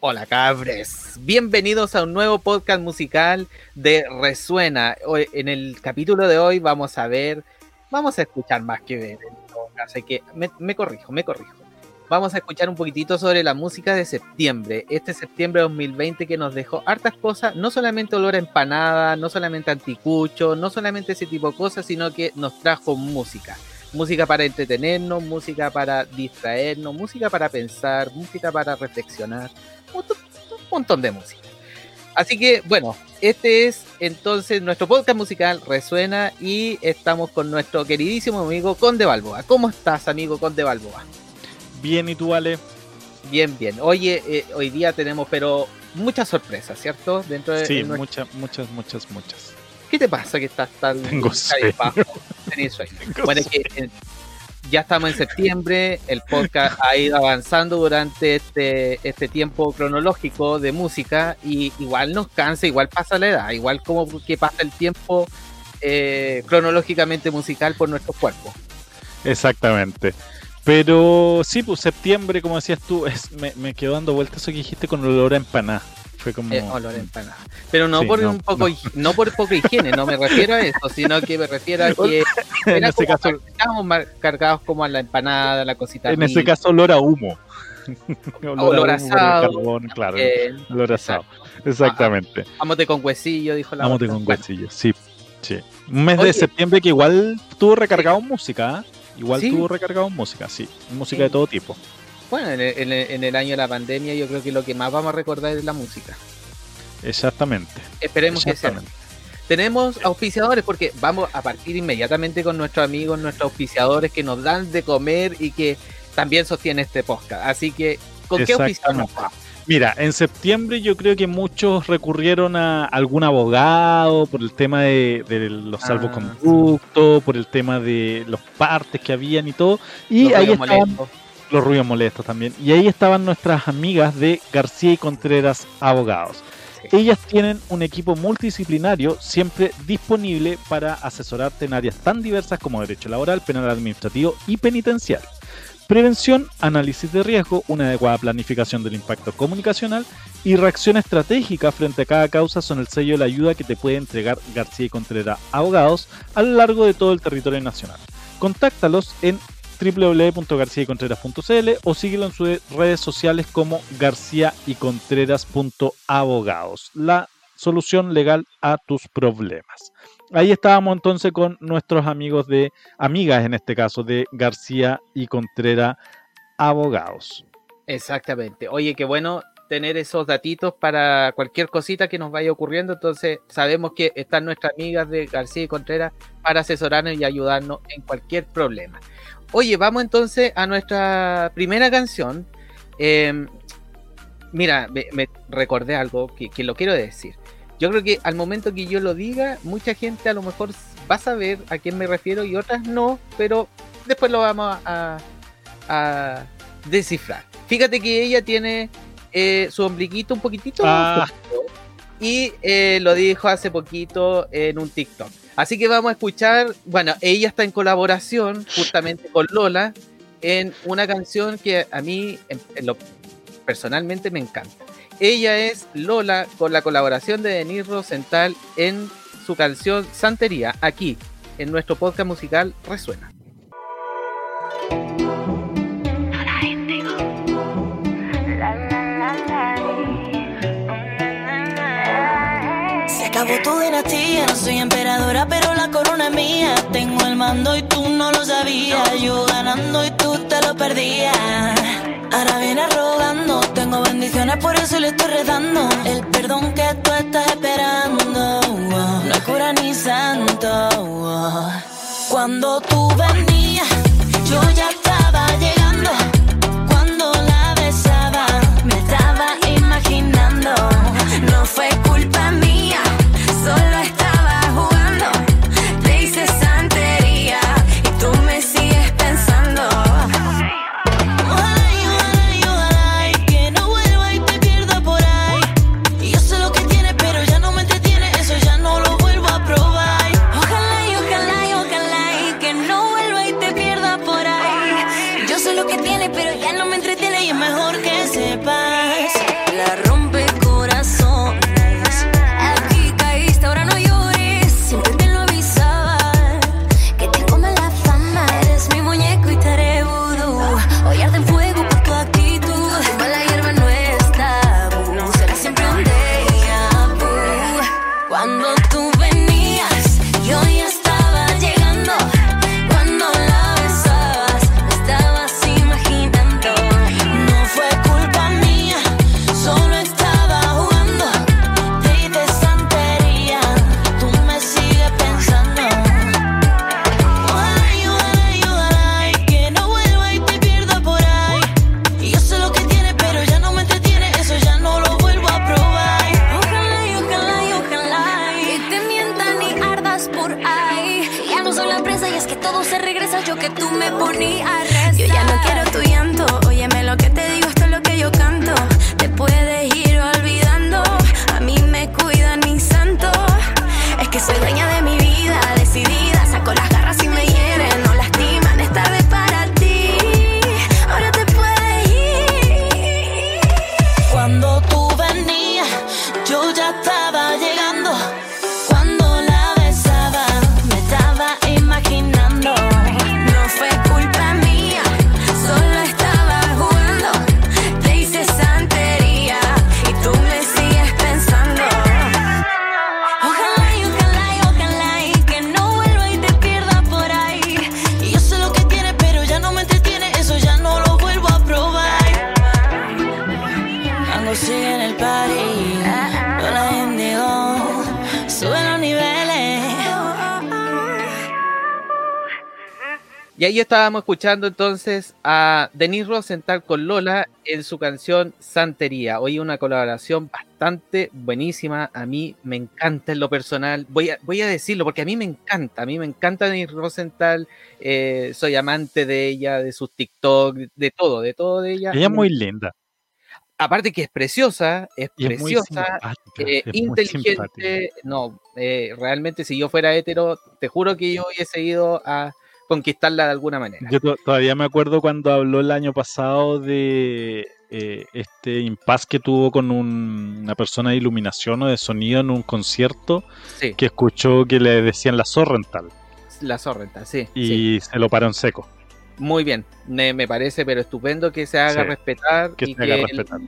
Hola cabres, bienvenidos a un nuevo podcast musical de Resuena. en el capítulo de hoy vamos a ver, vamos a escuchar más que ver, así que me, corrijo, me corrijo. Vamos a escuchar un poquitito sobre la música de septiembre, este septiembre 2020 que nos dejó hartas cosas, no solamente olor a empanada, no solamente anticucho, no solamente ese tipo de cosas, sino que nos trajo música música para entretenernos, música para distraernos, música para pensar, música para reflexionar, un, montón de música. Así que bueno, este es entonces nuestro podcast musical Resuena y estamos con nuestro queridísimo amigo Conde Balboa. ¿Cómo estás, amigo Conde Balboa? Bien, ¿y tú, Ale? Bien, bien. Oye, eh, hoy día tenemos, pero muchas sorpresas, ¿cierto? Dentro de, sí, muchas, muchas, muchas, muchas. ¿Qué te pasa que estás tan Tengo sueño. bueno, es que eh, ya estamos en septiembre, el podcast ha ido avanzando durante este, este tiempo cronológico de música y igual nos cansa, igual pasa la edad, igual como que pasa el tiempo eh, cronológicamente musical por nuestro cuerpo. Exactamente. Pero sí, pues septiembre, como decías tú, es, me, me quedó dando vueltas eso que dijiste con olor a empanada. Eh, Pero no por un poco, no. por poca higiene, no me refiero a eso, sino que me refiero a que en ese caso estábamos cargados como a la empanada, la cosita. En ese caso olor a humo. olor, a asado. claro. olor asado. Exactamente. Amote con huesillo, dijo la Amote con huesillo, sí. sí. Un mes de septiembre que igual tuvo recargado música, ¿eh? Igual tuvo recargado música, sí. Música de todo tipo. Bueno, en el, año de la pandemia yo creo que lo que más vamos a recordar es la música. Exactamente. Esperemos que sea. Tenemos auspiciadores porque vamos a partir inmediatamente con nuestros amigos, nuestros auspiciadores que nos dan de comer y que también sostienen este podcast. Así que, ¿con qué auspiciadores Mira, en septiembre yo creo que muchos recurrieron a algún abogado por el tema de, los ah, salvoconductos, por el tema de los partes que habían y todo. Y ahí estaban, los ruidos molestos también. Y ahí estaban nuestras amigas de García y Contreras Abogados. Ellas tienen un equipo multidisciplinario siempre disponible para asesorarte en áreas tan diversas como derecho laboral, penal administrativo y penitencial. Prevención, análisis de riesgo, una adecuada planificación del impacto comunicacional y reacción estratégica frente a cada causa son el sello de la ayuda que te puede entregar García y Contreras Abogados a lo largo de todo el territorio nacional. Contáctalos en www.garciaycontreras.cl o síguelo en sus redes sociales como García y Contreras.abogados. La solución legal a tus problemas. Ahí estábamos entonces con nuestros amigos de, amigas en este caso, de García y Contreras Abogados. Exactamente. Oye, qué bueno tener esos datitos para cualquier cosita que nos vaya ocurriendo. Entonces, sabemos que están nuestras amigas de García y Contreras para asesorarnos y ayudarnos en cualquier problema. Oye, vamos entonces a nuestra primera canción. Em, mira, me, recordé algo que, lo quiero decir. Yo creo que al momento que yo lo diga, mucha gente a lo mejor va a saber a quién me refiero y otras no, pero después lo vamos a, descifrar. Fíjate que ella tiene eh, su ombliguito un poquitito ah. y eh, lo dijo hace poquito en un TikTok. Así que vamos a escuchar, bueno, ella está en colaboración justamente con Lola en una canción que a mí personalmente me encanta. Ella es Lola con la colaboración de Denise Rosenthal en su canción Santería, aquí en nuestro podcast musical Resuena. Dinastía, no soy emperadora, pero la corona es mía. Tengo el mando y tú no lo sabías. Yo ganando y tú te lo perdías. Ahora vienes rogando, tengo bendiciones, por eso le estoy redando. El perdón que tú estás esperando, no es cura ni santo. Cuando tú venías, yo ya estaba llegando. Cuando la besaba, me estaba imaginando. No fue culpa mía. Estábamos escuchando entonces a Denise Rosenthal con Lola en su canción Santería. Hoy una colaboración bastante buenísima. A mí me encanta en lo personal. Voy a, voy a decirlo porque a mí me encanta. A mí me encanta Denise Rosenthal. Eh, soy amante de ella, de sus TikTok, de todo, de todo de ella. Ella es muy linda. Aparte que es preciosa, es Y es muy preciosa, eh, es inteligente. No, eh, realmente si yo fuera hetero, te juro que yo hubiese ido a conquistarla de alguna manera. Yo to- todavía me acuerdo cuando habló el año pasado de eh, este impasse que tuvo con un- una persona de iluminación o de sonido en un concierto Sí, que escuchó que le decían la Sorrental la Sorrenta, sí. sí. y se lo paró en seco. Muy bien, me, me parece pero estupendo que se haga Sí, respetar que y se haga que respetar.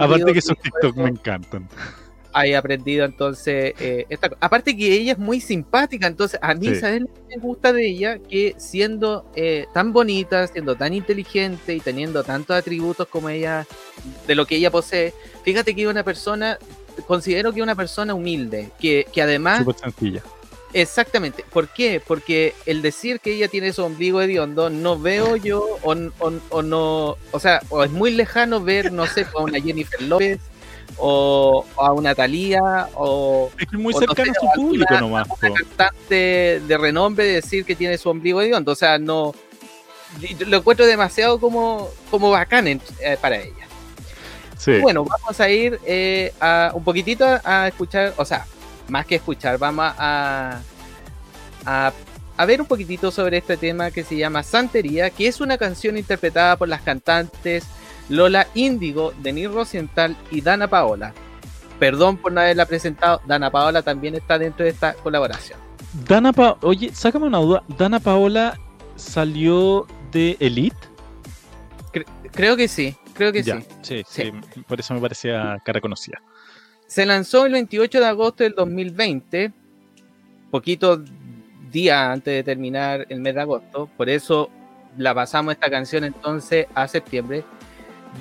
Aparte que esos TikTok me encantan. Haya aprendido entonces eh, esta aparte que ella es muy simpática entonces a mí Sí. sabes lo que me gusta de ella que siendo eh, tan bonita siendo tan inteligente y teniendo tantos atributos como ella de lo que ella posee fíjate que es una persona considero que es una persona humilde que, que además Súper sencilla. Exactamente. ¿Por qué? Porque el decir que ella tiene su ombligo hediondo, no veo yo, o, o- o no, o sea, o es muy lejano ver, no sé, a una Jennifer López, o, o a una Thalía, o Es que muy o no cercano sé, a su público nomás. una cantante de renombre decir que tiene su ombligo hediondo. O sea, no, lo encuentro demasiado como, como bacán en- eh, para ella. Sí. Bueno, vamos a ir eh, a un poquitito a escuchar, o sea, más que escuchar, vamos a, a, a ver un poquitito sobre este tema que se llama Santería, que es una canción interpretada por las cantantes Lola Índigo, Denise Rosenthal y Dana Paola. Perdón por no haberla presentado, Dana Paola también está dentro de esta colaboración. Dana Pa- Oye, sácame una duda. ¿Dana Paola salió de Elite? Creo que sí, creo que ya, sí. sí, sí, Por eso me parecía cara conocida. Se lanzó el 28 de agosto del 2020, poquito día antes de terminar el mes de agosto, por eso la pasamos esta canción entonces a septiembre,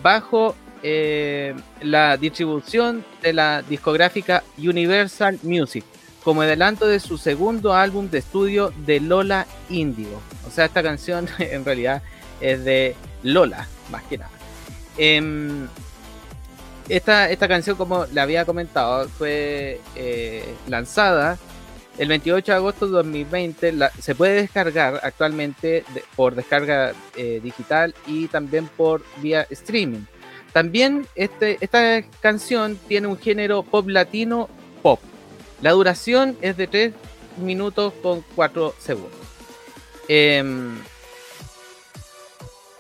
bajo eh, la distribución de la discográfica Universal Music, como adelanto de su segundo álbum de estudio de Lola Indigo. O sea, esta canción en realidad es de Lola, más que nada. Em, esta, esta canción, como le había comentado, fue eh, lanzada el 28 de agosto de 2020. La- se puede descargar actualmente por descarga eh, digital y también por vía streaming. También este, esta canción tiene un género pop latino pop. La duración es de 3 minutos con 4 segundos. Em,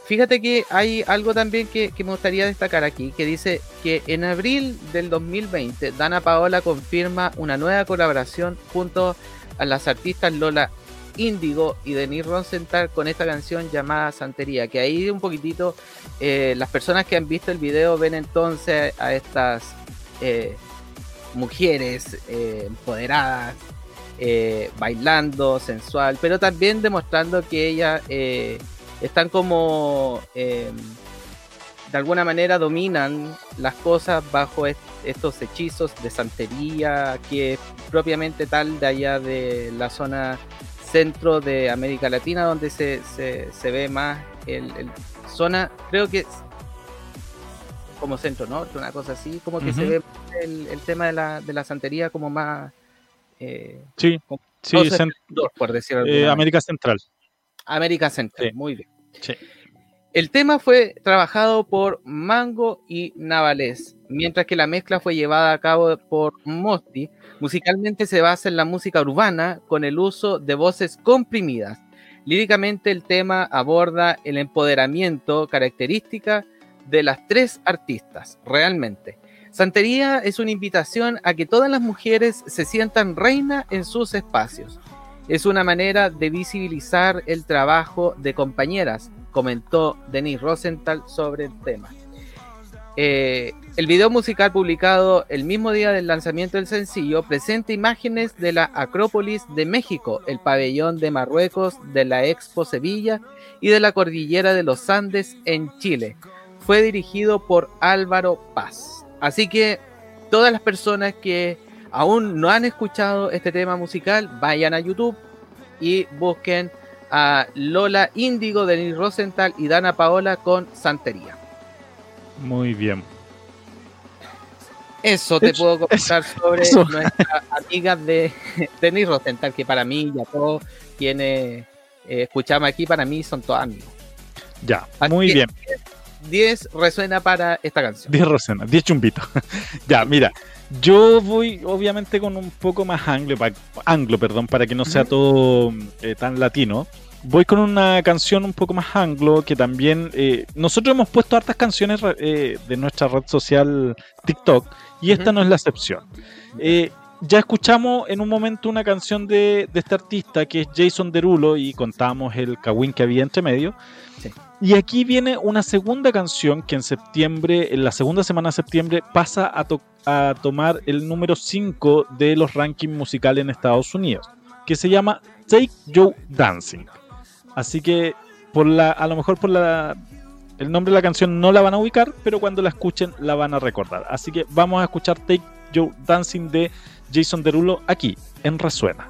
Fíjate que hay algo también que, me gustaría destacar aquí, que dice que en abril del 2020 Dana Paola confirma una nueva colaboración junto a las artistas Lola Índigo y Denise Rosenthal con esta canción llamada Santería, que ahí un poquitito eh, las personas que han visto el video ven entonces a estas eh, mujeres eh, empoderadas, bailando, sensual, pero también demostrando que ellas están como eh, de alguna manera dominan las cosas bajo est- estos hechizos de santería que es propiamente tal de allá de la zona centro de América Latina donde se, se, se ve más el, el zona creo que como centro norte una cosa así como que se ve el, el tema de la, de la santería como más eh, Sí, sí, por decirlo de eh. América Central. América Central, Sí. muy bien. El tema fue trabajado por Mango y Navales, mientras que la mezcla fue llevada a cabo por Mosti. Musicalmente se basa en la música urbana con el uso de voces comprimidas. Líricamente el tema aborda el empoderamiento característica de las tres artistas, realmente. Santería es una invitación a que todas las mujeres se sientan reina en sus espacios. Es una manera de visibilizar el trabajo de compañeras, comentó Denise Rosenthal sobre el tema. Eh, el video musical publicado el mismo día del lanzamiento del sencillo presenta imágenes de la Acrópolis de México, el pabellón de Marruecos, de la Expo Sevilla y de la cordillera de los Andes en Chile. Fue dirigido por Álvaro Paz. Así que todas las personas que aún no han escuchado este tema musical, vayan a YouTube y busquen a Lola Índigo, Denis Rosenthal y Dana Paola con Santería. Muy bien. Eso te puedo comentar sobre nuestra amiga de Denis Rosenthal, que para mí ya todos quienes eh, escuchamos aquí, para mí son todos amigos. Ya, muy bien. 10 resuena para esta canción. 10 resuena, 10 chumbitos. ya, mira, yo voy obviamente con un poco más anglo, anglo perdón, para que no sea todo eh, tan latino. Voy con una canción un poco más anglo que también eh, nosotros hemos puesto hartas canciones de nuestra red social TikTok y esta no es la excepción. Eh, ya escuchamos en un momento una canción de, este artista que es Jason Derulo y contamos el kawin que había entre medio. Y aquí viene una segunda canción que en septiembre, en la segunda semana de septiembre, pasa a, tomar el número 5 de los rankings musicales en Estados Unidos, que se llama Take Joe Dancing. Así que por la, a lo mejor por la el nombre de la canción no la van a ubicar, pero cuando la escuchen la van a recordar. Así que vamos a escuchar Take Joe Dancing de Jason Derulo aquí en Resuena.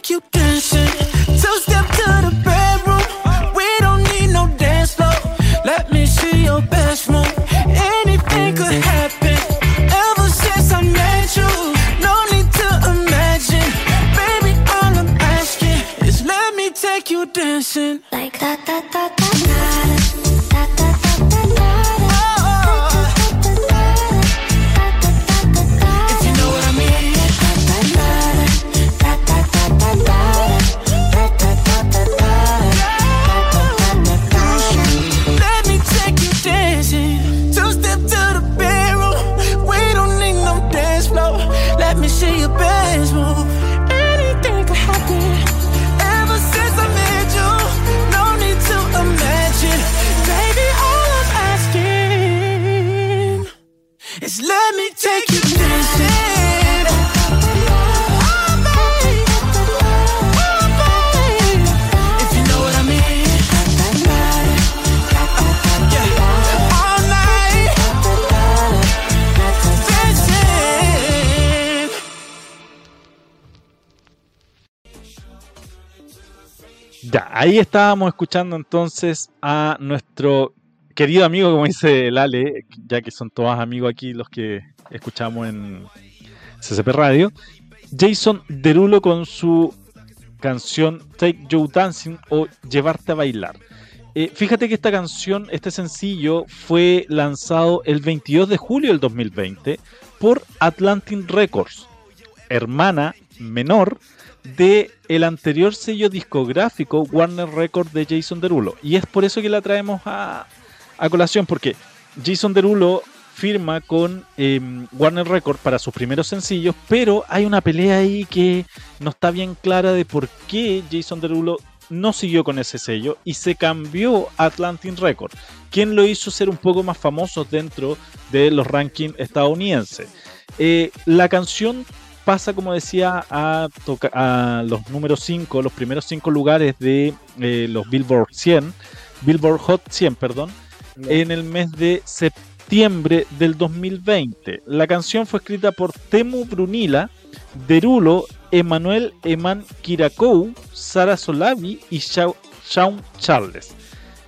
take you dancing. Two step to the bedroom. We don't need no dance floor. Let me see your best move. Ahí estábamos escuchando entonces a nuestro querido amigo, como dice el Ale, ya que son todos amigos aquí los que escuchamos en CCP Radio, Jason Derulo con su canción Take Joe Dancing o Llevarte a Bailar. Eh, fíjate que esta canción, este sencillo, fue lanzado el 22 de julio del 2020 por Atlantic Records, hermana menor de el anterior sello discográfico Warner Records de Jason Derulo. Y es por eso que la traemos a, a colación, porque Jason Derulo firma con em, Warner Records para sus primeros sencillos, pero hay una pelea ahí que no está bien clara de por qué Jason Derulo no siguió con ese sello y se cambió a Atlantic Records, quien lo hizo ser un poco más famoso dentro de los rankings estadounidenses. Eh, la canción pasa, como decía, a, a los números 5, los primeros 5 lugares de eh, los Billboard 100, Billboard Hot 100, perdón, en el mes de septiembre del 2020. La canción fue escrita por Temu Brunila, Derulo, Emanuel Eman Kirakou, Sara Solavi y Shawn Charles.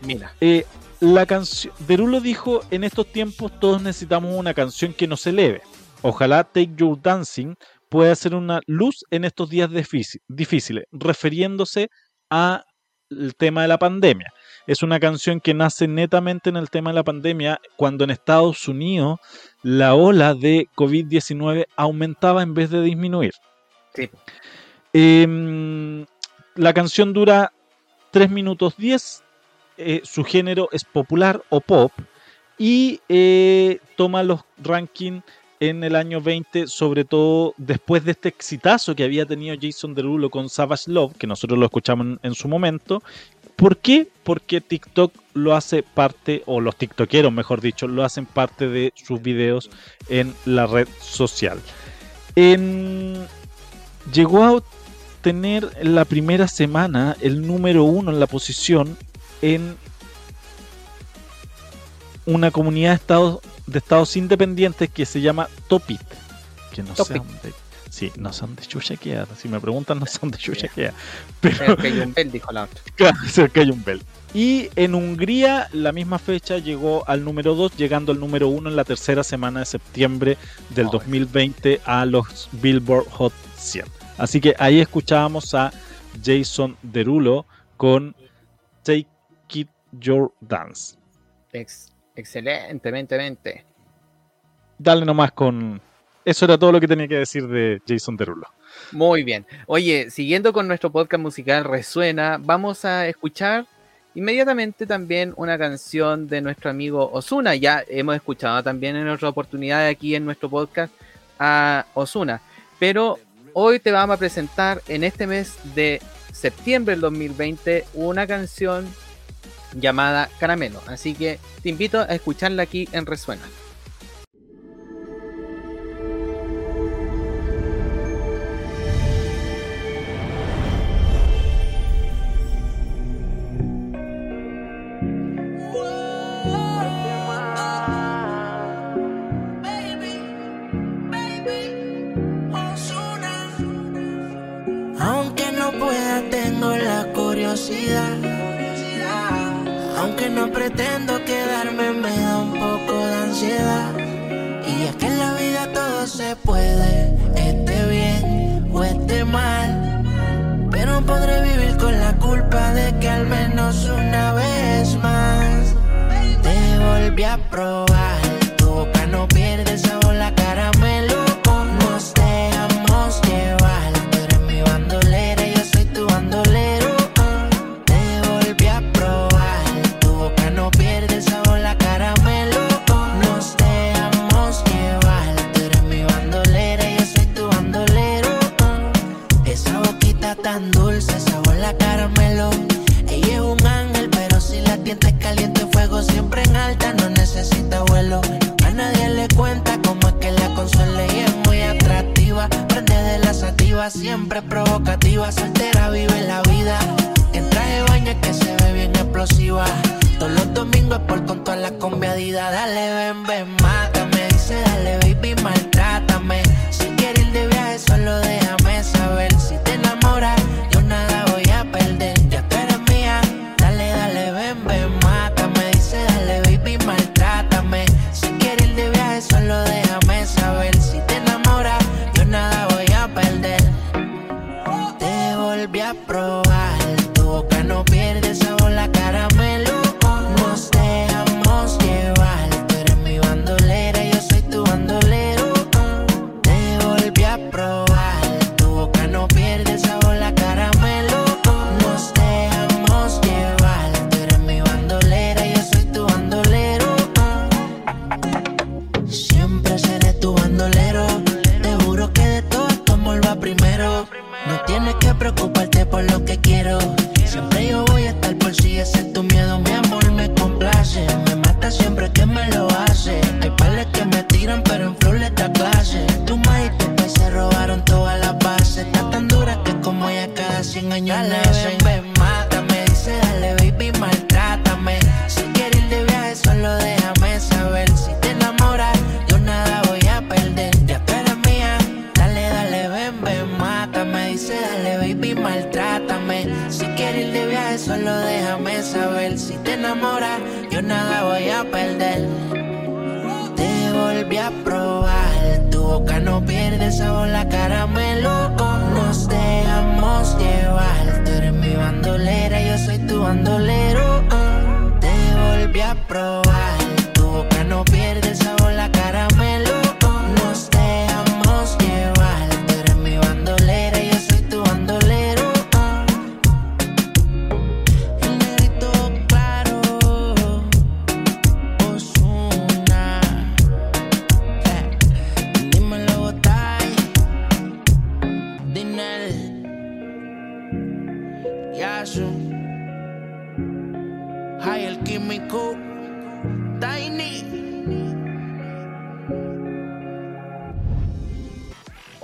Mira. Eh, la canción. Derulo dijo: En estos tiempos todos necesitamos una canción que nos eleve. Ojalá Take Your Dancing pueda ser una luz en estos días difíciles, refiriéndose al tema de la pandemia. Es una canción que nace netamente en el tema de la pandemia, cuando en Estados Unidos la ola de COVID-19 aumentaba en vez de disminuir. Sí. Em, la canción dura 3 minutos 10, eh, su género es popular o pop y eh, toma los rankings en el año 20, sobre todo después de este exitazo que había tenido Jason Derulo con Savage Love, que nosotros lo escuchamos en, su momento. ¿Por qué? Porque TikTok lo hace parte, o los TikTokeros, mejor dicho, lo hacen parte de sus videos en la red social. llegó a tener en la primera semana el número uno en la posición en una comunidad de estados de estados independientes que se llama Topit. Que no sé dónde. Sí, no son de chucha Si me preguntan, no son de chucha Pero que hay un bel, dijo la otra. Claro, que hay un bel. Y en Hungría, la misma fecha llegó al número 2, llegando al número 1 en la tercera semana de septiembre del 2020 a los Billboard Hot 100. Así que ahí escuchábamos a Jason Derulo con Take It Your Dance. Excelentemente. Dale nomás con. Eso era todo lo que tenía que decir de Jason Derulo. Muy bien. Oye, siguiendo con nuestro podcast musical Resuena, vamos a escuchar inmediatamente también una canción de nuestro amigo Osuna. Ya hemos escuchado también en otra oportunidad aquí en nuestro podcast a Osuna. Pero hoy te vamos a presentar en este mes de septiembre del 2020 una canción llamada Caramelo. Así que te invito a escucharla aquí en Resuena.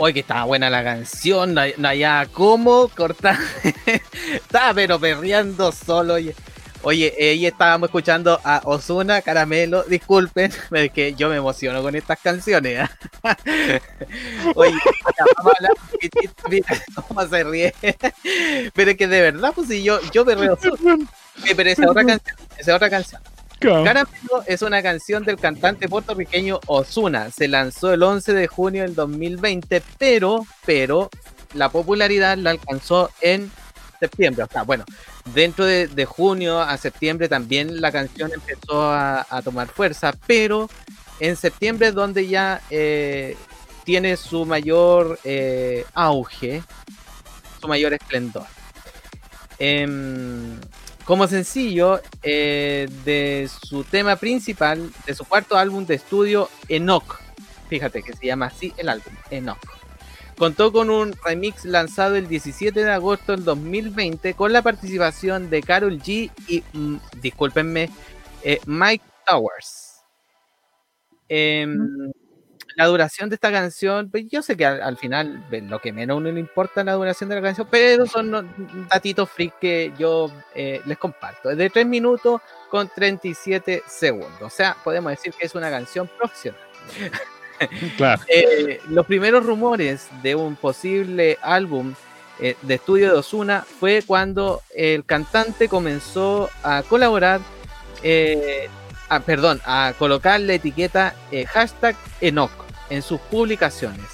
Oye, que estaba buena la canción, no, no había cómo cortar. estaba pero perreando solo. Oye, oye ahí estábamos escuchando a Osuna, Caramelo. Disculpen, es que yo me emociono con estas canciones. ¿ah? oye, vamos a hablar mira cómo se ríe. pero es que de verdad, pues si yo, yo perreo solo. Sí, Pero esa es otra canción, esa es otra canción. Es una canción del cantante puertorriqueño Ozuna. Se lanzó el 11 de junio del 2020, pero, pero la popularidad la alcanzó en septiembre. O sea, bueno, dentro de, junio a septiembre también la canción empezó a, a tomar fuerza, pero en septiembre es donde ya eh, tiene su mayor eh, auge, su mayor esplendor. Em, como sencillo eh, de su tema principal, de su cuarto álbum de estudio, Enoch. Fíjate que se llama así el álbum, Enoch. Contó con un remix lanzado el 17 de agosto del 2020 con la participación de Carol G y, mm, discúlpenme, eh, Mike Towers. Em, la duración de esta canción, pues yo sé que al, al final pues, lo que menos a uno le importa es la duración de la canción, pero son datitos freak que yo eh, les comparto. Es de 3 minutos con 37 segundos. O sea, podemos decir que es una canción profesional. Claro. Eh, los primeros rumores de un posible álbum eh, de estudio de Osuna fue cuando el cantante comenzó a colaborar, eh, a- perdón, a colocar la etiqueta hashtag Enoch en sus publicaciones.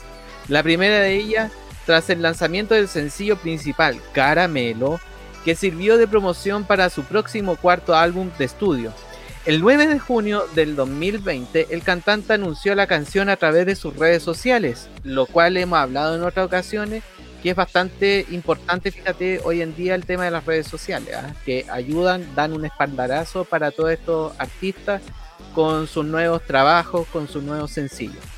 La primera de ellas tras el lanzamiento del sencillo principal Caramelo, que sirvió de promoción para su próximo cuarto álbum de estudio. El 9 de junio del 2020, el cantante anunció la canción a través de sus redes sociales, lo cual hemos hablado en otras ocasiones, que es bastante importante, fíjate, hoy en día el tema de las redes sociales, ¿ah? que ayudan, dan un espaldarazo para todos estos artistas con sus nuevos trabajos, con sus nuevos sencillos.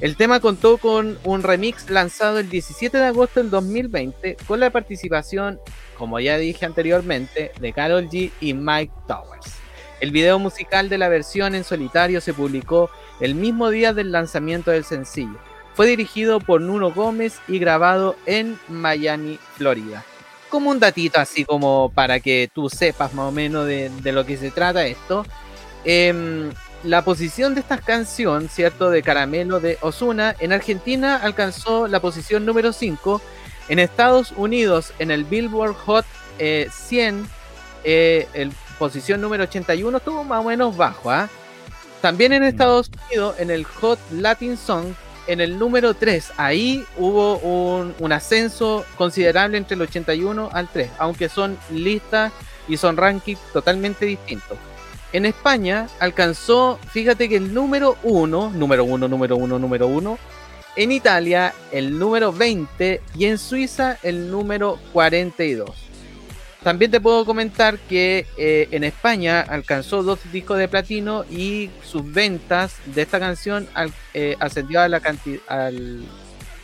El tema contó con un remix lanzado el 17 de agosto del 2020 con la participación, como ya dije anteriormente, de Carol G y Mike Towers. El video musical de la versión en solitario se publicó el mismo día del lanzamiento del sencillo. Fue dirigido por Nuno Gómez y grabado en Miami, Florida. Como un datito así como para que tú sepas más o menos de, lo que se trata esto. em, la posición de esta canción, ¿cierto? De Caramelo de Osuna, en Argentina alcanzó la posición número 5. En Estados Unidos, en el Billboard Hot eh, 100, eh, el posición número 81 estuvo más o menos bajo. ¿ah? También en Estados Unidos, en el Hot Latin Song, en el número 3, ahí hubo un, ascenso considerable entre el 81 al 3, aunque son listas y son rankings totalmente distintos. En España alcanzó, fíjate que el número 1, número 1, número 1, número 1, en Italia el número 20 y en Suiza el número 42. También te puedo comentar que eh, en España alcanzó dos discos de platino y sus ventas de esta canción al- eh, ascendió a la canti- al,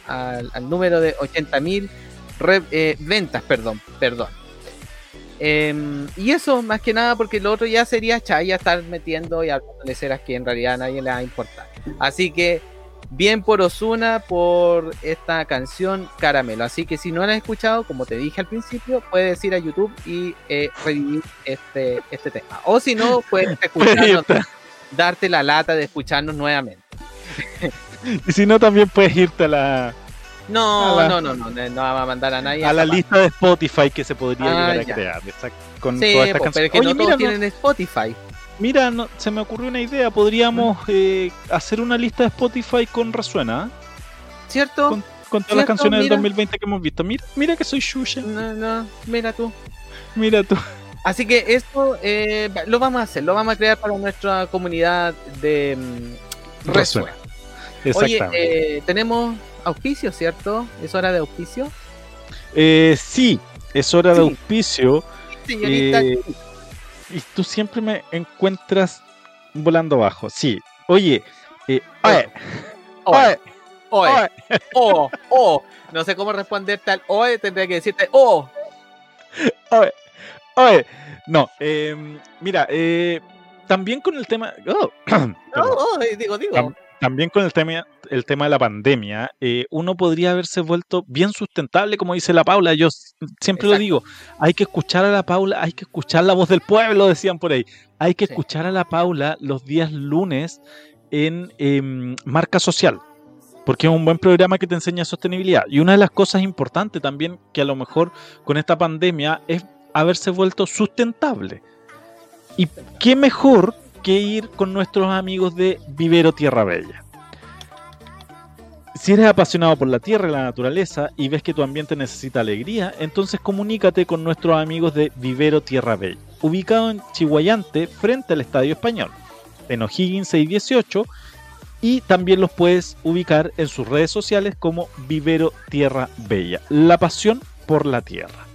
al, al número de 80.000 Re- eh, ventas, perdón, perdón. Em, y eso más que nada porque lo otro ya sería Chaya estar metiendo y hablando de ceras que en realidad a nadie le va a importar. Así que bien por Osuna por esta canción Caramelo. Así que si no la has escuchado, como te dije al principio, puedes ir a YouTube y eh, revivir este, este tema. O si no, puedes escucharnos, darte la lata de escucharnos nuevamente. Y si no, también puedes irte a la, No, la- no, no, no, no, no va a mandar a nadie. a la esa lista de Spotify que se podría Ah, llegar a ya. crear. exacto, con Sí, todas estas pero canciones. es que Oye, no mira, todos no- tienen Spotify. mira, no- se me ocurrió una idea. Podríamos eh, hacer una lista de Spotify con Resuena, ¿eh? ¿Cierto? Con, con todas las canciones Mira. del 2020 que hemos visto. Mira, mira que soy Shusha. No, no, mira tú. Mira tú. Así que esto eh, lo vamos a hacer, lo vamos a crear para nuestra comunidad de mm, Resuena. Resuena. Oye, Exactamente. eh, tenemos auspicio, ¿cierto? ¿Es hora de auspicio? Eh, sí, es hora de auspicio. Señorita, Eh, y tú siempre me encuentras volando bajo. Sí. Oye, eh, oye, oe, oye, oe, oye. oh, oh. No sé cómo responderte al oe, tendría que decirte oh. Oye, oye. No, eh, mira, eh, también con el tema. oh. Oh, oh, digo, digo. Tam- También con el tema, el tema de la pandemia, eh, uno podría haberse vuelto bien sustentable, como dice la Paula. Yo siempre lo digo, hay que escuchar a la Paula, hay que escuchar la voz del pueblo, decían por ahí. Hay que Sí. escuchar a la Paula los días lunes en em, Marca Social, porque es un buen programa que te enseña sostenibilidad. Y una de las cosas importantes también que a lo mejor con esta pandemia es haberse vuelto sustentable. Y qué mejor que ir con nuestros amigos de Vivero Tierra Bella. Si eres apasionado por la tierra y la naturaleza y ves que tu ambiente necesita alegría, entonces comunícate con nuestros amigos de Vivero Tierra Bella, ubicado en Chihuayante frente al Estadio Español, en O'Higgins 618, y también los puedes ubicar en sus redes sociales como Vivero Tierra Bella, la pasión por la tierra.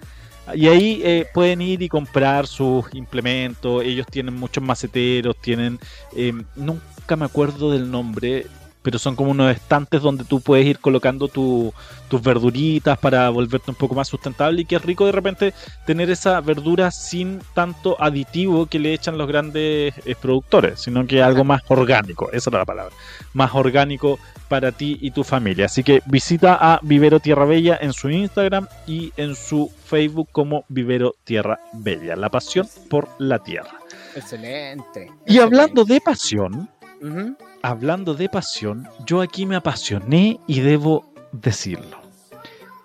Y ahí eh, pueden ir y comprar sus implementos. Ellos tienen muchos maceteros, tienen. eh, nunca me acuerdo del nombre, pero son como unos estantes donde tú puedes ir colocando tu- tus verduritas para volverte un poco más sustentable. Y que es rico de repente tener esa verdura sin tanto aditivo que le echan los grandes eh, productores, sino que algo más orgánico. Esa era la palabra. Más orgánico para ti y tu familia. Así que visita a Vivero Tierra Bella en su Instagram y en su Facebook como Vivero Tierra Bella. La pasión por la tierra. Excelente. Y hablando de pasión. Hablando de pasión, yo aquí me apasioné y debo decirlo.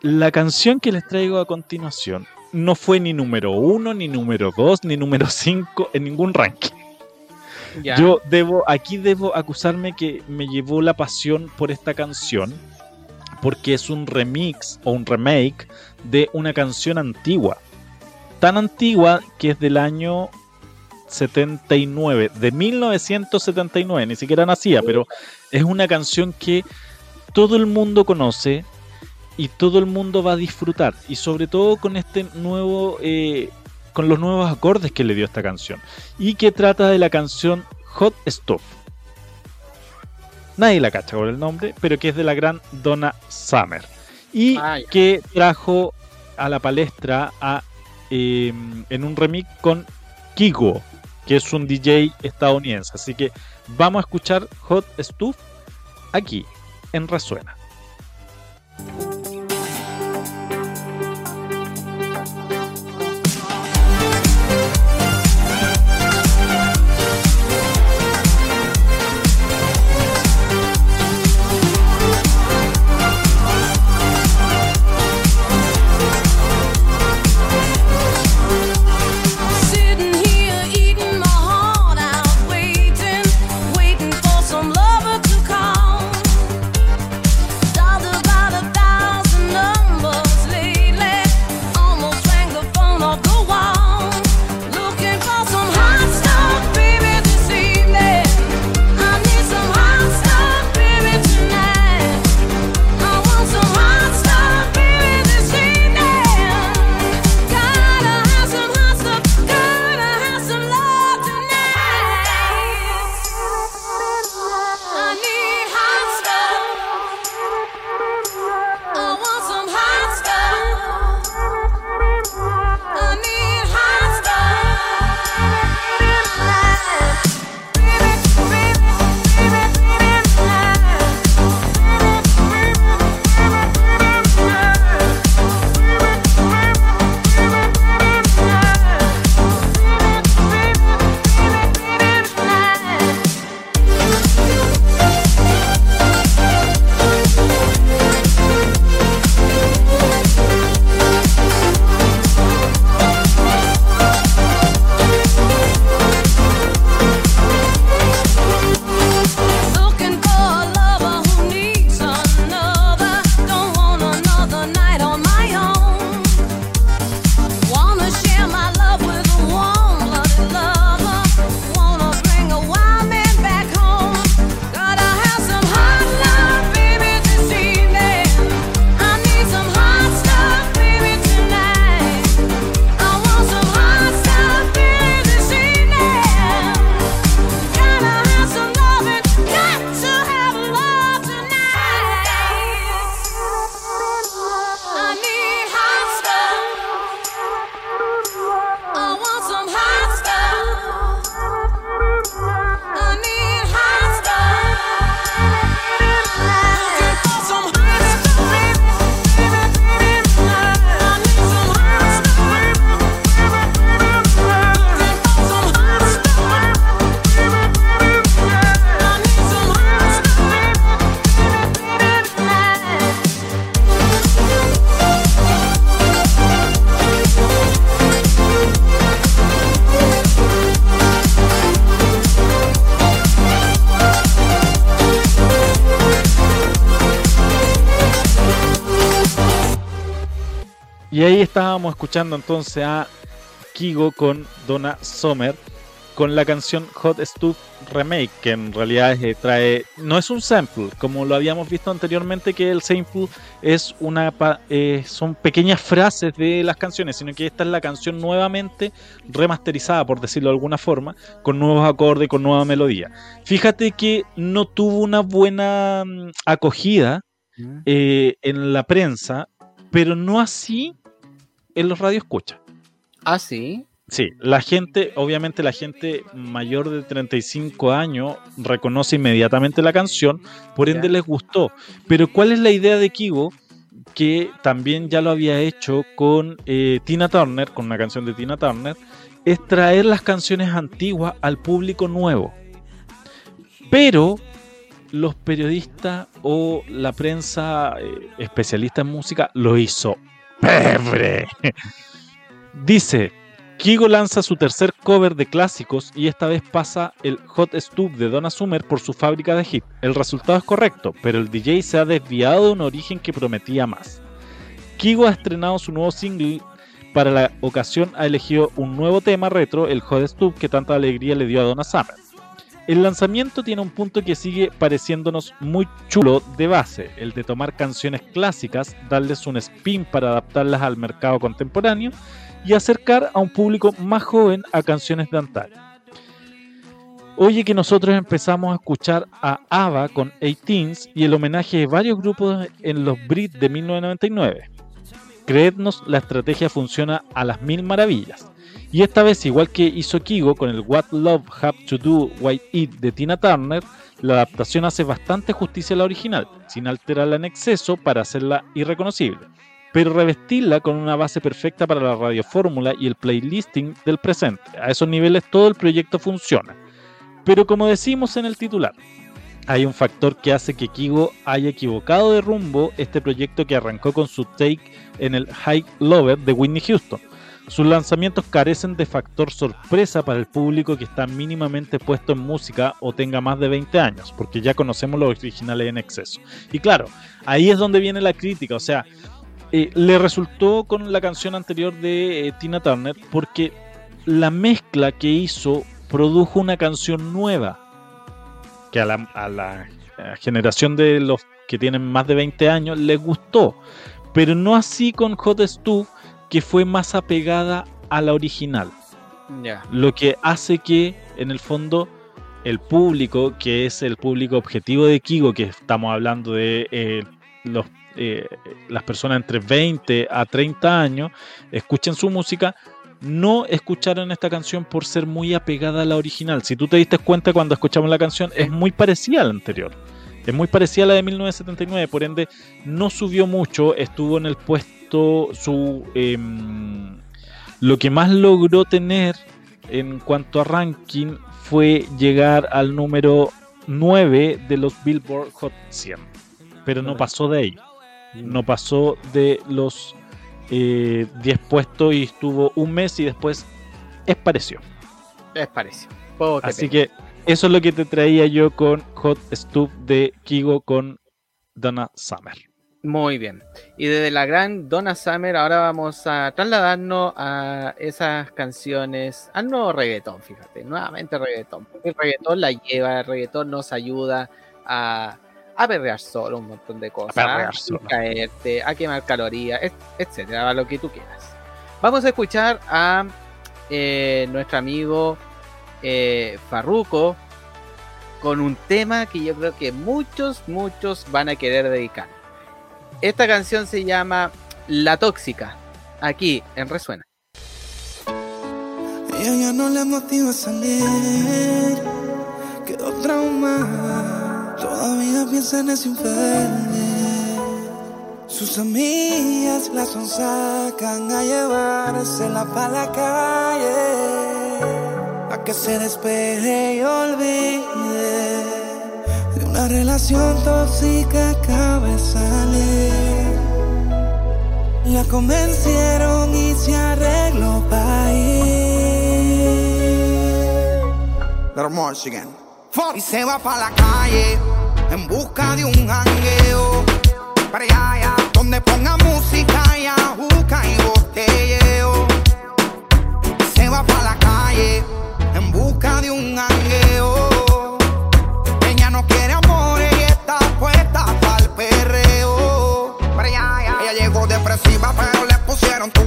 La canción que les traigo a continuación no fue ni número uno, ni número dos, ni número cinco en ningún ranking. Ya. Yo debo, aquí debo acusarme que me llevó la pasión por esta canción, porque es un remix o un remake de una canción antigua. Tan antigua que es del año 79, de 1979, ni siquiera nacía, pero es una canción que todo el mundo conoce y todo el mundo va a disfrutar. Y sobre todo con este nuevo, eh, con los nuevos acordes que le dio esta canción. Y que trata de la canción Hot Stuff. Nadie la cacha por el nombre, pero que es de la gran Donna Summer. Y Ah, que trajo a la palestra a, eh, en un remix con Kigo, que es un DJ estadounidense. Así que vamos a escuchar Hot Stuff aquí, en Resuena. Y ahí estábamos escuchando entonces a Kigo con Donna Summer con la canción Hot Stuff Remake, que en realidad eh, trae, no es un sample, como lo habíamos visto anteriormente, que el sample es una eh, son pequeñas frases de las canciones, sino que esta es la canción nuevamente remasterizada, por decirlo de alguna forma, con nuevos acordes, con nueva melodía. Fíjate que no tuvo una buena mm, acogida eh, en la prensa, pero no así en los radioescuchas. Ah, sí. Sí, la gente, obviamente la gente mayor de 35 años reconoce inmediatamente la canción, por ende les gustó. Pero ¿cuál es la idea de Kigo? Que también ya lo había hecho con eh, Tina Turner, con una canción de Tina Turner, es traer las canciones antiguas al público nuevo. Pero los periodistas o la prensa eh, especialista en música lo hizo. Dice, Kigo lanza su tercer cover de clásicos y esta vez pasa el Hot Stub de Donna Summer por su fábrica de hit. El resultado es correcto, pero el DJ se ha desviado de un origen que prometía más. Kigo ha estrenado su nuevo single. Para la ocasión ha elegido un nuevo tema retro, el Hot Stub, que tanta alegría le dio a Donna Summer. El lanzamiento tiene un punto que sigue pareciéndonos muy chulo de base, el de tomar canciones clásicas, darles un spin para adaptarlas al mercado contemporáneo y acercar a un público más joven a canciones de antaño. Oye que nosotros empezamos a escuchar a ABBA con 18s y el homenaje de varios grupos en los Brit de 1999. Creednos, la estrategia funciona a las mil maravillas. Y esta vez, igual que hizo Kigo con el What Love Have to Do White It de Tina Turner, la adaptación hace bastante justicia a la original, sin alterarla en exceso para hacerla irreconocible, pero revestirla con una base perfecta para la radiofórmula y el playlisting del presente. A esos niveles todo el proyecto funciona. Pero como decimos en el titular, hay un factor que hace que Kigo haya equivocado de rumbo este proyecto que arrancó con su take en el High Lover de Whitney Houston. Sus lanzamientos carecen de factor sorpresa para el público que está mínimamente puesto en música o tenga más de 20 años, porque ya conocemos los originales en exceso. Y claro, ahí es donde viene la crítica, o sea, eh, le resultó con la canción anterior de eh, Tina Turner porque la mezcla que hizo produjo una canción nueva que a la, a la eh, generación de los que tienen más de 20 años les gustó, pero no así con Hot Stuff que fue más apegada a la original, lo que hace que en el fondo el público, que es el público objetivo de Kigo, que estamos hablando de eh, los, eh, las personas entre 20 a 30 años, escuchen su música, no escucharon esta canción por ser muy apegada a la original. Si tú te diste cuenta cuando escuchamos la canción, es muy parecida a la anterior. Es muy parecida a la de 1979, por ende no subió mucho, estuvo en el puesto su em, lo que más logró tener en cuanto a ranking fue llegar al número 9 de los Billboard Hot 100, pero no pasó de ahí, no pasó de los eh, 10 puestos y estuvo un mes y después espareció. Es parecido. Poco que Así pena. que eso es lo que te traía yo con Hot Stuff de Kigo con Donna Summer. Muy bien. Y desde la gran Donna Summer, ahora vamos a trasladarnos a esas canciones, al nuevo reggaetón, fíjate, nuevamente reggaetón. Porque el reggaetón la lleva, el reggaetón nos ayuda a, a perrear solo un montón de cosas, a, solo. caerte, a quemar calorías, et- etcétera, a lo que tú quieras. Vamos a escuchar a eh, nuestro amigo eh, Farruko con un tema que yo creo que muchos, muchos van a querer dedicar. Esta canción se llama La Tóxica, aquí en Resuena. Ella ya no le motiva a salir, quedó traumada. Todavía piensa en ese infeliz. Sus amigas la sonsacan a llevársela para la calle, a que se despeje y olvide de una relación tóxica acaba de salir. La convencieron y se arregló para ir. Y se va para la calle en busca de un jangueo. Para allá, ya, donde ponga música y ajuca y botelleo. Se va pa' la calle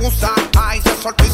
pusieron tusa. Ay, se soltó y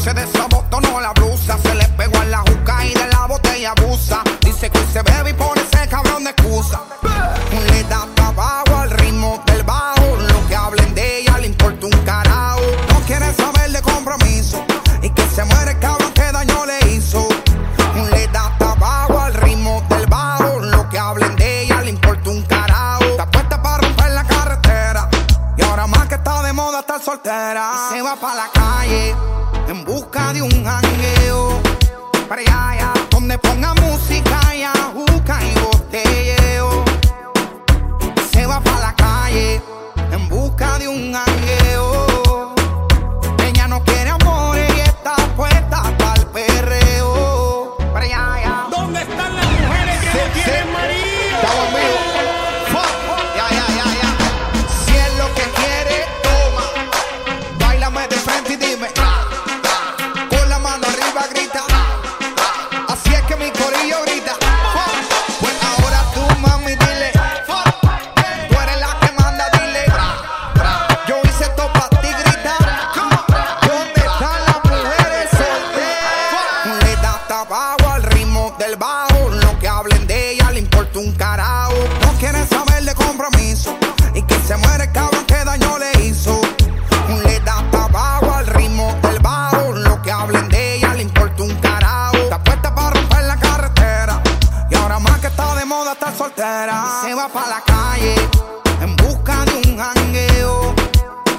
en busca de un jangueo.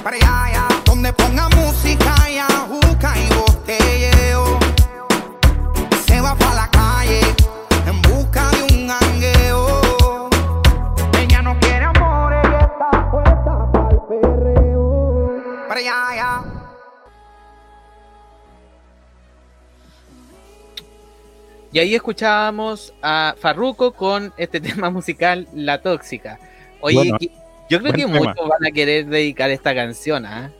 Para allá, donde ponga música y Y ahí escuchábamos a Farruko con este tema musical La Tóxica. Oye, Bueno, que- yo creo que tema. muchos van a querer dedicar esta canción, ¿ah?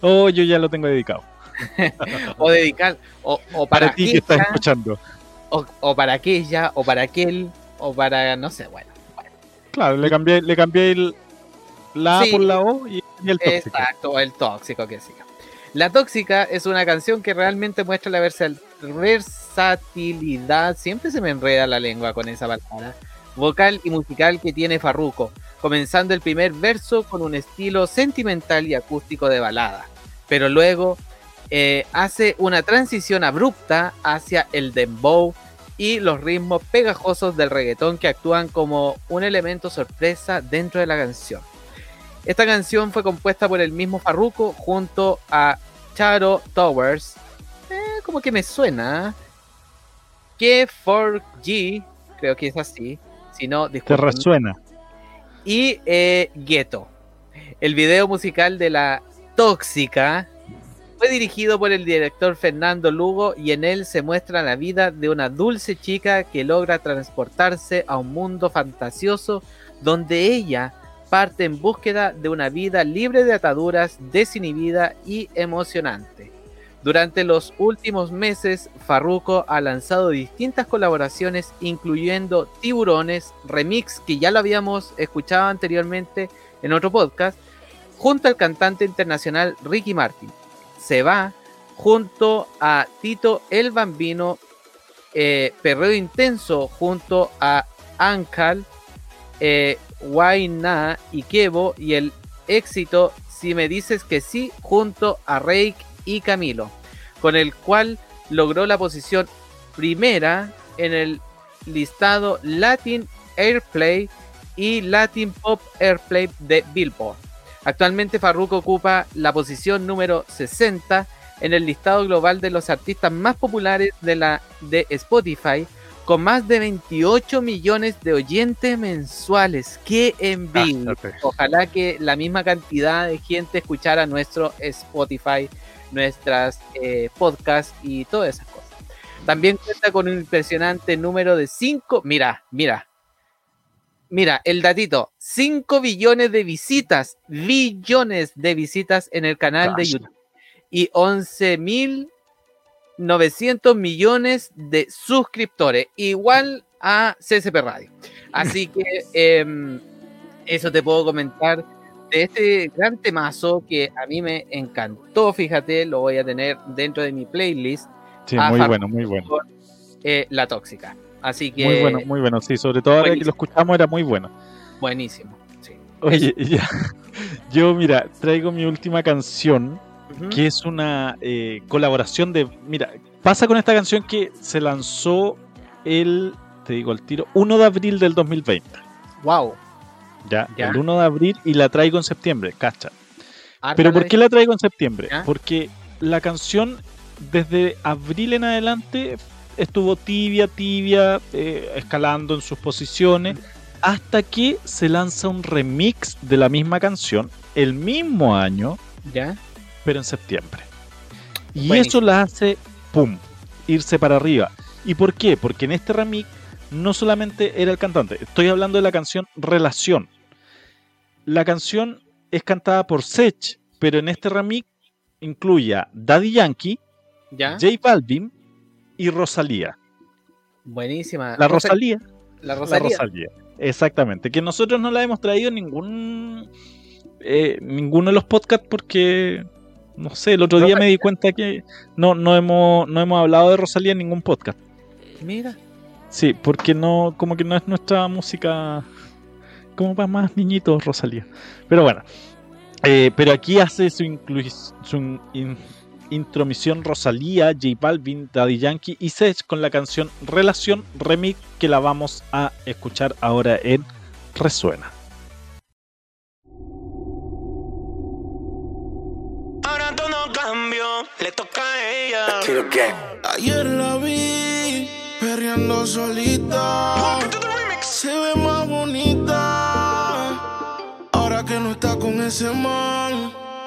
Oh, yo ya lo tengo dedicado. O dedicar, o, o para, Para ti que estás escuchando. o, o para aquella, o para aquel, o para, no sé, bueno. Claro, le cambié, le cambié el, la A Sí. por la O y, y el tóxico. Exacto, el tóxico que siga. La tóxica es una canción que realmente muestra la versa- versatilidad, siempre se me enreda la lengua con esa palabra, vocal y musical que tiene Farruko, comenzando el primer verso con un estilo sentimental y acústico de balada, pero luego eh, hace una transición abrupta hacia el dembow y los ritmos pegajosos del reggaetón que actúan como un elemento sorpresa dentro de la canción. Esta canción fue compuesta por el mismo Farruko junto a Charo Towers. Eh, como que me suena. Que 4G, creo que es así. Si no, Te disculpen. resuena. Y eh, Ghetto. El video musical de La Tóxica fue dirigido por el director Fernando Lugo y en él se muestra la vida de una dulce chica que logra transportarse a un mundo fantasioso donde ella parte en búsqueda de una vida libre de ataduras, desinhibida y emocionante. Durante los últimos meses, Farruko ha lanzado distintas colaboraciones, incluyendo Tiburones, remix que ya lo habíamos escuchado anteriormente en otro podcast, junto al cantante internacional Ricky Martin. Se va junto a Tito el Bambino, eh, Perreo Intenso junto a Ankal, eh, Waina y Kevo y el éxito Si me dices que sí junto a Reik y Camilo, con el cual logró la posición primera en el listado Latin Airplay y Latin Pop Airplay de Billboard. Actualmente Farruko ocupa la posición número 60 en el listado global de los artistas más populares de, la, de Spotify, con más de 28 millones de oyentes mensuales. ¡Qué envidia! Cállate. Ojalá que la misma cantidad de gente escuchara nuestro Spotify, nuestras eh, podcasts y todas esas cosas. También cuenta con un impresionante número de 5, mira, mira, Mira, el datito, 5 billones de visitas, billones de visitas en el canal de. YouTube y 11.900 millones de suscriptores, igual a CSP Radio. Así que em, eso te puedo comentar de este gran temazo que a mí me encantó, fíjate, lo voy a tener dentro de mi playlist, Sí, muy bueno, muy bueno. eh, La Tóxica. Así que Muy bueno, muy bueno. Sí, sobre todo ahora que lo escuchamos era muy bueno. buenísimo. sí. Oye, ya. Yo, mira, traigo mi última canción, Que es una eh, colaboración de. Mira, pasa con esta canción que se lanzó el, te digo al tiro, 1 de abril del 2020. Wow. Ya, Ya. el 1 de abril y la traigo en septiembre, cacha. Pero ¿por qué la traigo en septiembre? Porque la canción desde abril en adelante estuvo tibia, tibia, eh, escalando en sus posiciones, hasta que se lanza un remix de la misma canción el mismo año, ¿Ya? Pero en septiembre. Y Buenísimo. eso la hace, ¡pum!, irse para arriba. ¿Y por qué? Porque en este remix no solamente era el cantante, estoy hablando de la canción Relación. La canción es cantada por Sech, pero en este remix incluye a Daddy Yankee, ¿Ya? J Balvin y Rosalía. Buenísima. La Rosa- Rosalía, La. Rosalía. Exactamente. Que nosotros no la hemos traído en ningún eh, ninguno de los podcasts porque no sé, el otro día me di cuenta que no, no hemos, no hemos hablado de Rosalía en ningún podcast. Mira. Sí, porque no, como que no es nuestra música como para más niñitos Rosalía. Pero bueno. eh, pero aquí hace su, su in- intromisión Rosalía, J Balvin, Daddy Yankee y Sech con la canción Relación Remix que la vamos a escuchar ahora en Resuena. Le toca a ella. Ayer la vi perreando solita. Se ve más bonita. Ahora que no está con ese man.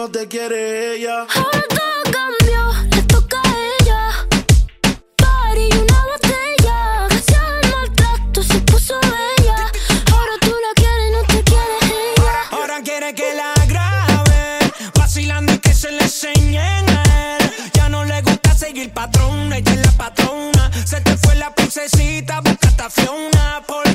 no te quiere ella. Ahora todo cambió, le toca a ella. Party y una botella. Gracias al maltrato se puso bella. Ahora tú la quieres y no te quiere ella. Ahora quiere que la grabe, vacilando y que se le enseñen a él. Ya no le gusta seguir patrón, ella es la patrona. Se te fue la princesita, busca esta Fiona. Porque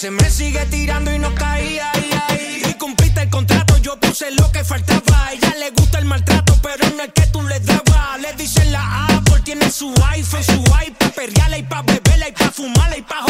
Dice, me sigue tirando y no caía, ahí, ahí. Y cumpliste el contrato, yo puse lo que faltaba. A ella le gusta el maltrato, pero no el que tú le dabas. Le dicen la Apple, tiene su iPhone, su iPad, perreala y pa' beberla y pa' fumarla y pa'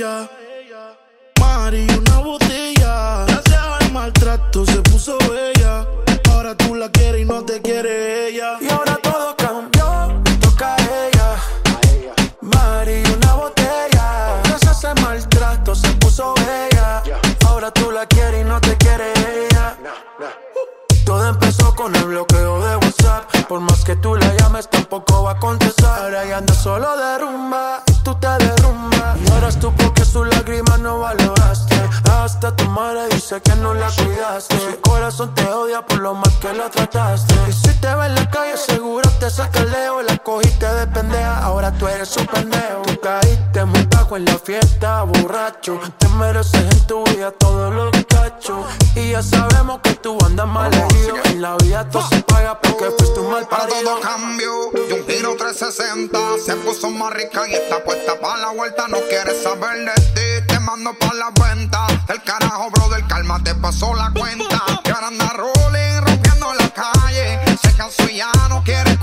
toca que no la cuidaste. Su corazón te odia por lo mal que lo trataste. Y si te ve en la calle, seguro te saca el leo. La cogiste de pendeja, ahora tú eres un pendejo. Bajo en la fiesta, borracho. Te mereces en tu vida todos los cachos. Y ya sabemos que tú andas mal herido. En la vida todo se paga porque fuiste un mal Para todo cambio y un giro 360 Se puso más rica y está puesta para la vuelta No quiere saber de ti, te mando pa' la cuenta. El carajo, brother, calma, te pasó la cuenta. Y ahora anda rolling, rompiendo la calle. Se cansó y ya no quiere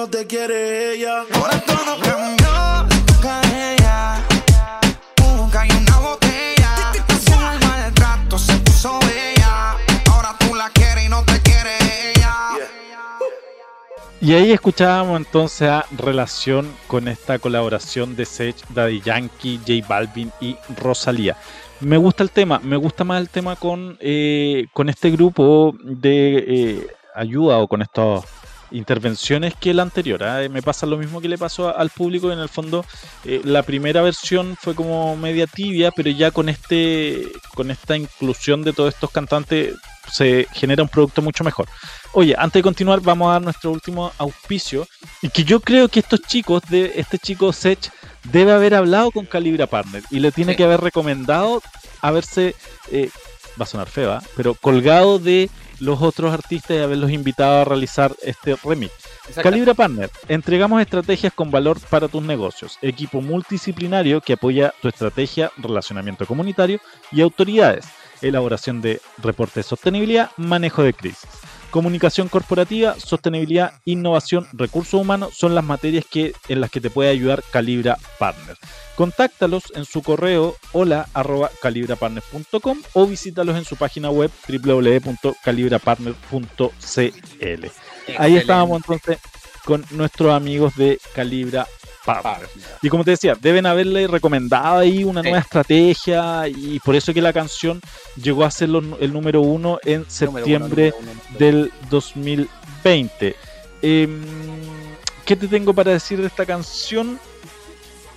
no te quiere ella. Ahora todo cambió, le toca a ella. Busca y una botella. Gracias al maltrato se puso bella. Ahora tú la quieres y no te quiere ella. Y ahí escuchábamos entonces a relación con esta colaboración de Sech, Daddy Yankee, J Balvin y Rosalía. Me gusta el tema, me gusta más el tema con, eh, con este grupo de eh, ayuda o con estas intervenciones que el anterior. ¿ah? Me pasa lo mismo que le pasó a- al público. En el fondo, eh, la primera versión fue como media tibia, pero ya con este con esta inclusión de todos estos cantantes se genera un producto mucho mejor. Oye, antes de continuar, vamos a dar nuestro último auspicio. Y que yo creo que estos chicos, de este chico Sech, debe haber hablado con Calibra Partner y le tiene Sí. que haber recomendado haberse, eh, va a sonar feo, pero colgado de los otros artistas y haberlos invitado a realizar este remix. Exacto. Calibra Partner, entregamos estrategias con valor para tus negocios, equipo multidisciplinario que apoya tu estrategia, relacionamiento comunitario y autoridades, elaboración de reportes de sostenibilidad, manejo de crisis. Comunicación corporativa, sostenibilidad, innovación, recursos humanos son las materias que, en las que te puede ayudar Calibra Partner. Contáctalos en su correo hola arroba calibrapartner.com o visítalos en su página web www.calibrapartner.cl. Ahí estábamos entonces con nuestros amigos de Calibra Partner. Y como te decía, deben haberle recomendado ahí una nueva estrategia y por eso que la canción llegó a ser el número uno en septiembre del 2020. Em, ¿Qué te tengo para decir de esta canción?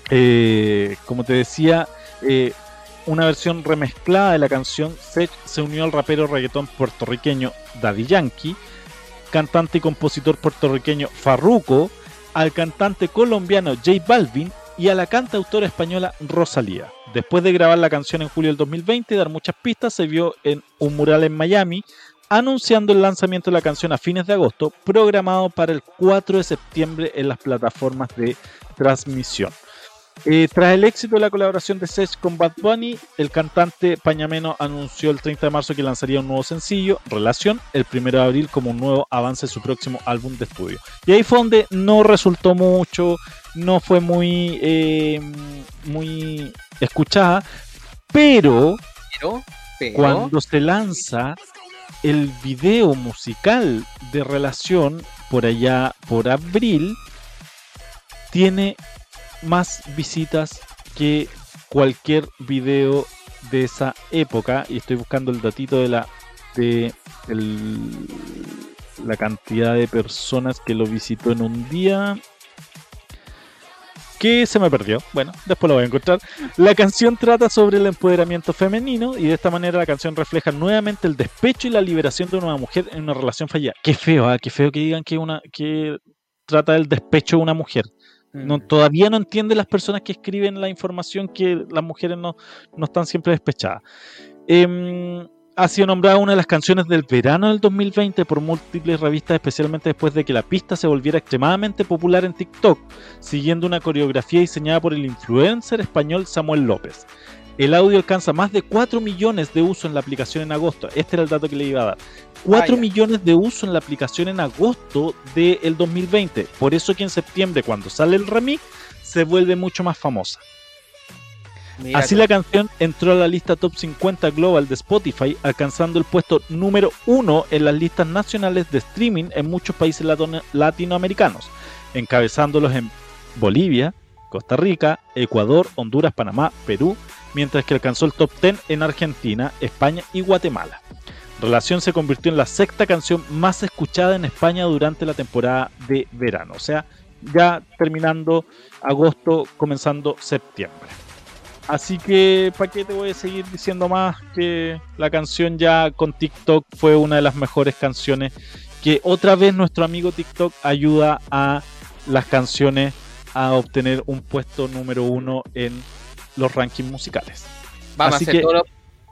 Eh, como te decía, eh, una versión remezclada de la canción Sech se unió al rapero reggaetón puertorriqueño Daddy Yankee, cantante y compositor puertorriqueño Farruko, al cantante colombiano J Balvin y a la cantautora española Rosalía. Después de grabar la canción en julio del 2020 y dar muchas pistas, se vio en un mural en Miami anunciando el lanzamiento de la canción a fines de agosto, programado para el 4 de septiembre en las plataformas de transmisión. Eh, tras el éxito de la colaboración de Sech con Bad Bunny, el cantante pañameno anunció el 30 de marzo que lanzaría un nuevo sencillo, Relación, el 1 de abril como un nuevo avance de su próximo álbum de estudio. Y ahí fue donde no resultó mucho, no fue muy, eh, muy escuchada, pero Pero, pero, cuando se lanza el video musical de relación por allá por abril tiene más visitas que cualquier video de esa época y estoy buscando el datito de la de la cantidad de personas que lo visitó en un día que se me perdió. Bueno, después lo voy a encontrar. La canción trata sobre el empoderamiento femenino y de esta manera la canción refleja nuevamente el despecho y la liberación de una mujer en una relación fallida. Qué feo, ¿ah? qué feo que digan que una que trata del despecho de una mujer. No, Mm. todavía no entienden las personas que escriben la información que las mujeres no, no están siempre despechadas. Em, ha sido nombrada una de las canciones del verano del 2020 por múltiples revistas, especialmente después de que la pista se volviera extremadamente popular en TikTok, siguiendo una coreografía diseñada por el influencer español Samuel López. El audio alcanza más de 4 millones de usos en la aplicación en agosto. Este era el dato que le iba a dar. 4 ya. millones de usos en la aplicación en agosto del 2020. Por eso que en septiembre, cuando sale el remix, se vuelve mucho más famosa. Mira Así la canción entró a la lista top 50 global de Spotify, alcanzando el puesto número 1 en las listas nacionales de streaming en muchos países latino- latinoamericanos, encabezándolos en Bolivia, Costa Rica, Ecuador, Honduras, Panamá, Perú, mientras que alcanzó el top 10 en Argentina, España y Guatemala. Relación se convirtió en la sexta canción más escuchada en España durante la temporada de verano, o sea, ya terminando agosto, comenzando septiembre. Así que, ¿para qué te voy a seguir diciendo más? Que la canción ya con TikTok fue una de las mejores canciones. Que otra vez nuestro amigo TikTok ayuda a las canciones a obtener un puesto número uno en los rankings musicales. Vamos así a hacer que- todo lo,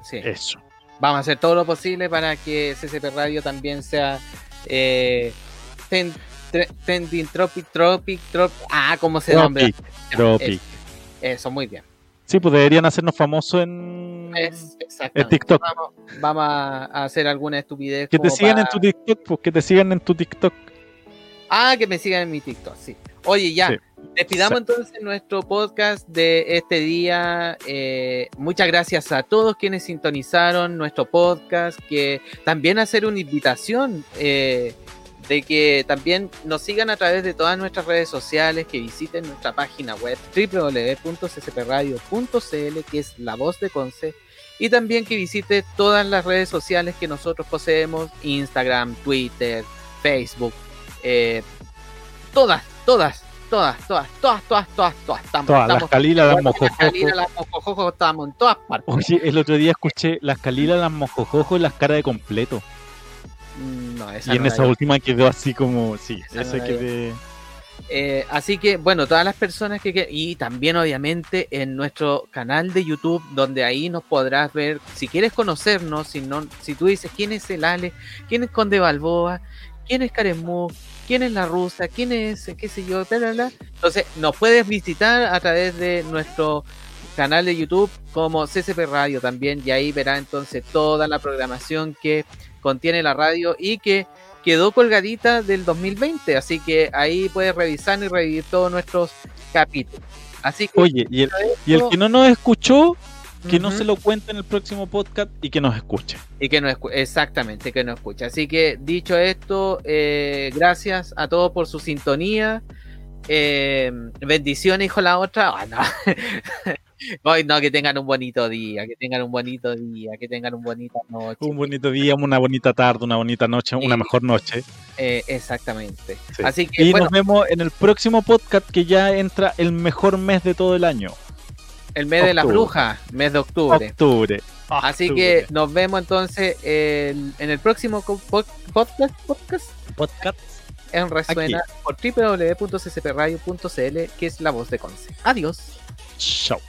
sí. Eso. Vamos a hacer todo lo posible para que CCP Radio también sea eh, ten- tre- trending tropic tropic trop ah cómo se nombra Tropic, Tropic. eso muy bien Sí, pues deberían hacernos famosos en, es. TikTok. vamos, vamos a hacer alguna estupidez Que te sigan en tu TikTok, pues que te sigan en tu TikTok. ah que me sigan en mi TikTok sí oye ya Sí. Despidamos entonces nuestro podcast de este día. Eh, muchas gracias a todos quienes sintonizaron nuestro podcast. Que también hacer una invitación eh, de que también nos sigan a través de todas nuestras redes sociales, que visiten nuestra página web www.ccpradio.cl, que es la voz de Conce. Y también que visite todas las redes sociales que nosotros poseemos: Instagram, Twitter, Facebook, eh, todas, todas, todas, todas, todas, todas, todas, todas. Estamos, Todas, las Calilas, las las Mojojojo. Calinas, las Mojojojo, estamos en todas partes. Oye, el otro día escuché las Calilas, las Mojojojo y las caras de completo. Mm, No, esa Y en no esa vi. última quedó así como, sí, Esa no ese la quedé... Eh, así que, bueno, todas las personas que, que- Y también, obviamente, en nuestro canal de YouTube, donde ahí nos podrás ver. Si quieres conocernos, si, no, si tú dices quién es el Ale, quién es Conde Balboa, quién es Karen Mu, quién es la rusa, quién es, qué sé yo, bla, bla. Entonces, nos puedes visitar a través de nuestro canal de YouTube como CCP Radio también. Y ahí verá entonces toda la programación que contiene la radio y que quedó colgadita del 2020, así que ahí puedes revisar y revivir todos nuestros capítulos. Así que Oye, y el, y el esto- que no nos escuchó, que no se lo cuente en el próximo podcast y que nos escuche. y que no escu- exactamente que no escucha. Así que dicho esto, eh, gracias a todos por su sintonía. Eh, bendiciones, hijo la otra. Ah, no. Hoy no, que tengan un bonito día, que tengan un bonito día, que tengan un bonita noche. Un bonito día, una bonita tarde, una bonita noche, una mejor noche. Eh, exactamente. Sí. Así que Y bueno, nos vemos en el próximo podcast que ya entra el mejor mes de todo el año, el mes de la bruja, mes de octubre. octubre. Así que nos vemos entonces el- en el próximo podcast, podcast podcast. en Resuena por www.ccpradio.cl, que es la voz de Conce. Adiós. Chao.